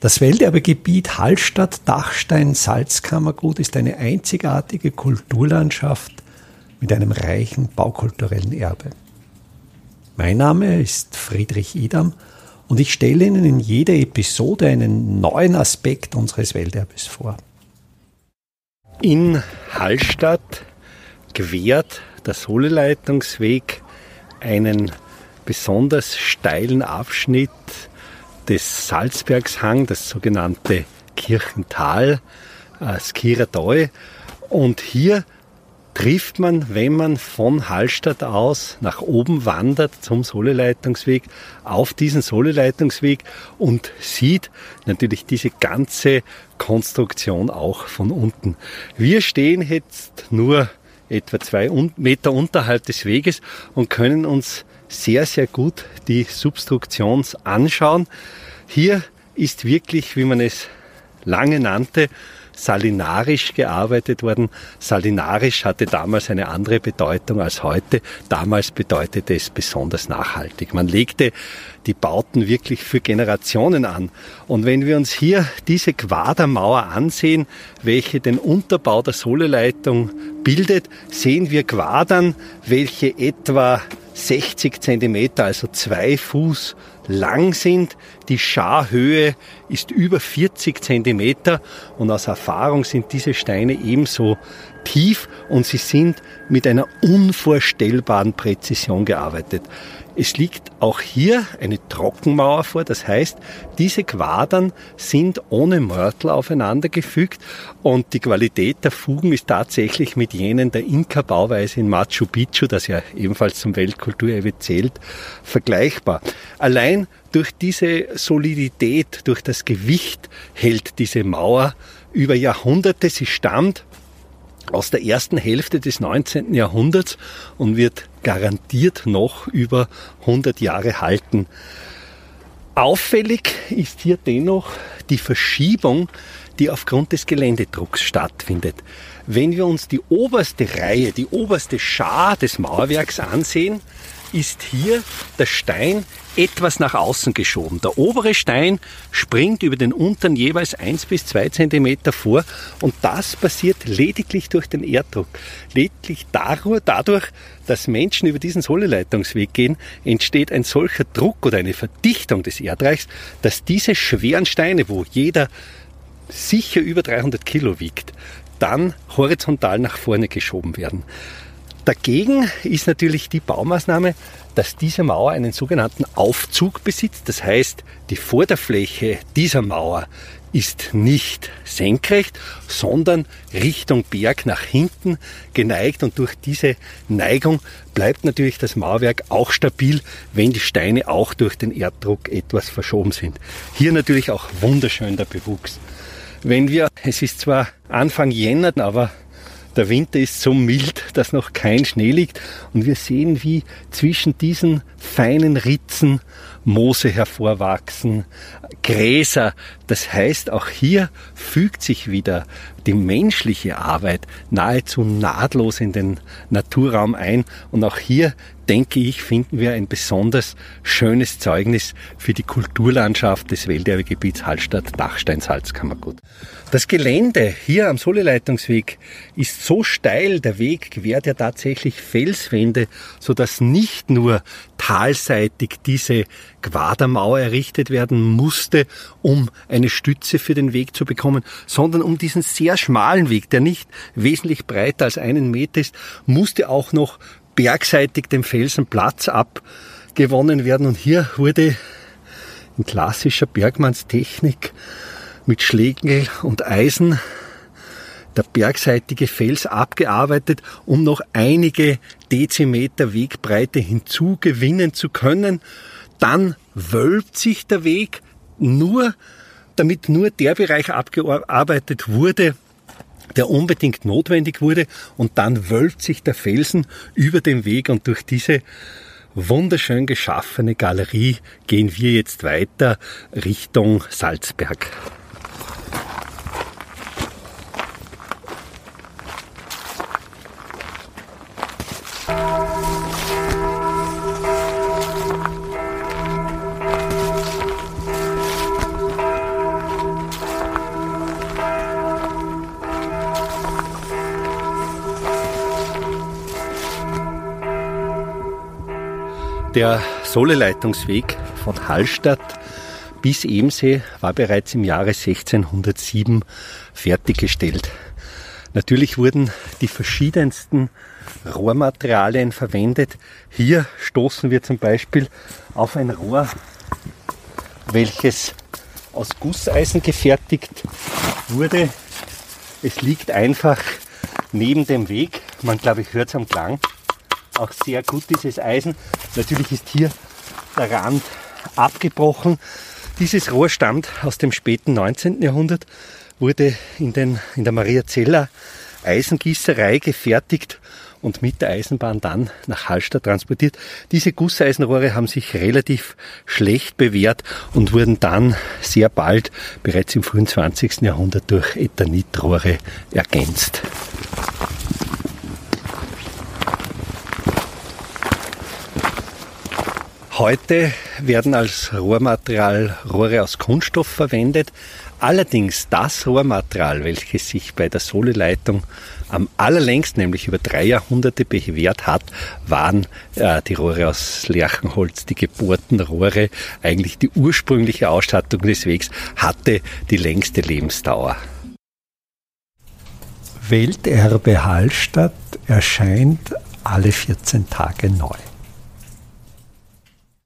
Das Welterbegebiet Hallstatt-Dachstein-Salzkammergut ist eine einzigartige Kulturlandschaft mit einem reichen baukulturellen Erbe. Mein Name ist Friedrich Idam und ich stelle Ihnen in jeder Episode einen neuen Aspekt unseres Welterbes vor. In Hallstatt gewährt der Soleleitungsweg einen besonders steilen Abschnitt des Salzbergshang, das sogenannte Kirchental, äh, Skiradoi. Und hier trifft man, wenn man von Hallstatt aus nach oben wandert zum Soleleitungsweg, auf diesen Soleleitungsweg und sieht natürlich diese ganze Konstruktion auch von unten. Wir stehen jetzt nur etwa zwei Meter unterhalb des Weges und können uns sehr, sehr gut die Substruktion anschauen. Hier ist wirklich, wie man es lange nannte, salinarisch gearbeitet worden. Salinarisch hatte damals eine andere Bedeutung als heute. Damals bedeutete es besonders nachhaltig. Man legte die Bauten wirklich für Generationen an. Und wenn wir uns hier diese Quadermauer ansehen, welche den Unterbau der Soleleitung bildet, sehen wir Quadern, welche etwa 60 Zentimeter, also zwei Fuß lang sind. Die Scharhöhe ist über 40 Zentimeter und aus Erfahrung sind diese Steine ebenso tief und sie sind mit einer unvorstellbaren Präzision gearbeitet. Es liegt auch hier eine Trockenmauer vor, das heißt, diese Quadern sind ohne Mörtel aufeinander gefügt und die Qualität der Fugen ist tatsächlich mit jenen der Inka-Bauweise in Machu Picchu, das ja ebenfalls zum Weltkulturerbe zählt, vergleichbar. Allein durch diese Solidität, durch das Gewicht hält diese Mauer über Jahrhunderte. Sie stammt aus der ersten Hälfte des 19. Jahrhunderts und wird garantiert noch über 100 Jahre halten. Auffällig ist hier dennoch die Verschiebung, die aufgrund des Geländedrucks stattfindet. Wenn wir uns die oberste Reihe, die oberste Schar des Mauerwerks ansehen, ist hier der Stein etwas nach außen geschoben. Der obere Stein springt über den unteren jeweils eins bis zwei Zentimeter vor und das passiert lediglich durch den Erddruck. Lediglich dadurch, dass Menschen über diesen Soleleitungsweg gehen, entsteht ein solcher Druck oder eine Verdichtung des Erdreichs, dass diese schweren Steine, wo jeder sicher über 300 Kilo wiegt, dann horizontal nach vorne geschoben werden. Dagegen ist natürlich die Baumaßnahme, dass diese Mauer einen sogenannten Aufzug besitzt. Das heißt, die Vorderfläche dieser Mauer ist nicht senkrecht, sondern Richtung Berg nach hinten geneigt und durch diese Neigung bleibt natürlich das Mauerwerk auch stabil, wenn die Steine auch durch den Erddruck etwas verschoben sind. Hier natürlich auch wunderschön der Bewuchs. Wenn wir, es ist zwar Anfang Jänner, aber der Winter ist so mild, dass noch kein Schnee liegt. Und wir sehen, wie zwischen diesen feinen Ritzen Moose hervorwachsen, Gräser. Das heißt, auch hier fügt sich wieder die menschliche Arbeit nahezu nahtlos in den Naturraum ein. Und auch hier, denke ich, finden wir ein besonders schönes Zeugnis für die Kulturlandschaft des Welterbegebiets Hallstatt-Dachstein-Salzkammergut. Das Gelände hier am Soleleitungsweg ist so steil, der Weg gewährt ja tatsächlich Felswände, sodass nicht nur talseitig diese Quadermauer errichtet werden musste, um eine Stütze für den Weg zu bekommen, sondern um diesen sehr schmalen Weg, der nicht wesentlich breiter als einen Meter ist, musste auch noch bergseitig dem Felsen Platz abgewonnen werden. Und hier wurde in klassischer Bergmannstechnik mit Schlägel und Eisen der bergseitige Fels abgearbeitet, um noch einige Dezimeter Wegbreite hinzugewinnen zu können. Dann wölbt sich der Weg nur, damit nur der Bereich abgearbeitet wurde, der unbedingt notwendig wurde und dann wölbt sich der Felsen über den Weg und durch diese wunderschön geschaffene Galerie gehen wir jetzt weiter Richtung Salzberg. Der Soleleitungsweg von Hallstatt bis Ebensee war bereits im Jahre 1607 fertiggestellt. Natürlich wurden die verschiedensten Rohrmaterialien verwendet. Hier stoßen wir zum Beispiel auf ein Rohr, welches aus Gusseisen gefertigt wurde. Es liegt einfach neben dem Weg. Man glaube ich hört es am Klang. Auch sehr gut dieses Eisen. Natürlich ist hier der Rand abgebrochen. Dieses Rohr stammt aus dem späten 19. Jahrhundert, wurde in, den, in der Mariazeller Eisengießerei gefertigt und mit der Eisenbahn dann nach Hallstatt transportiert. Diese Gusseisenrohre haben sich relativ schlecht bewährt und wurden dann sehr bald, bereits im frühen 20. Jahrhundert, durch Ethanitrohre ergänzt. Heute werden als Rohrmaterial Rohre aus Kunststoff verwendet. Allerdings das Rohrmaterial, welches sich bei der Soleleitung am allerlängst, nämlich über drei Jahrhunderte bewährt hat, waren äh, die Rohre aus Lerchenholz, die gebohrten Rohre. Eigentlich die ursprüngliche Ausstattung des Wegs hatte die längste Lebensdauer. Welterbe Hallstatt erscheint alle 14 Tage neu.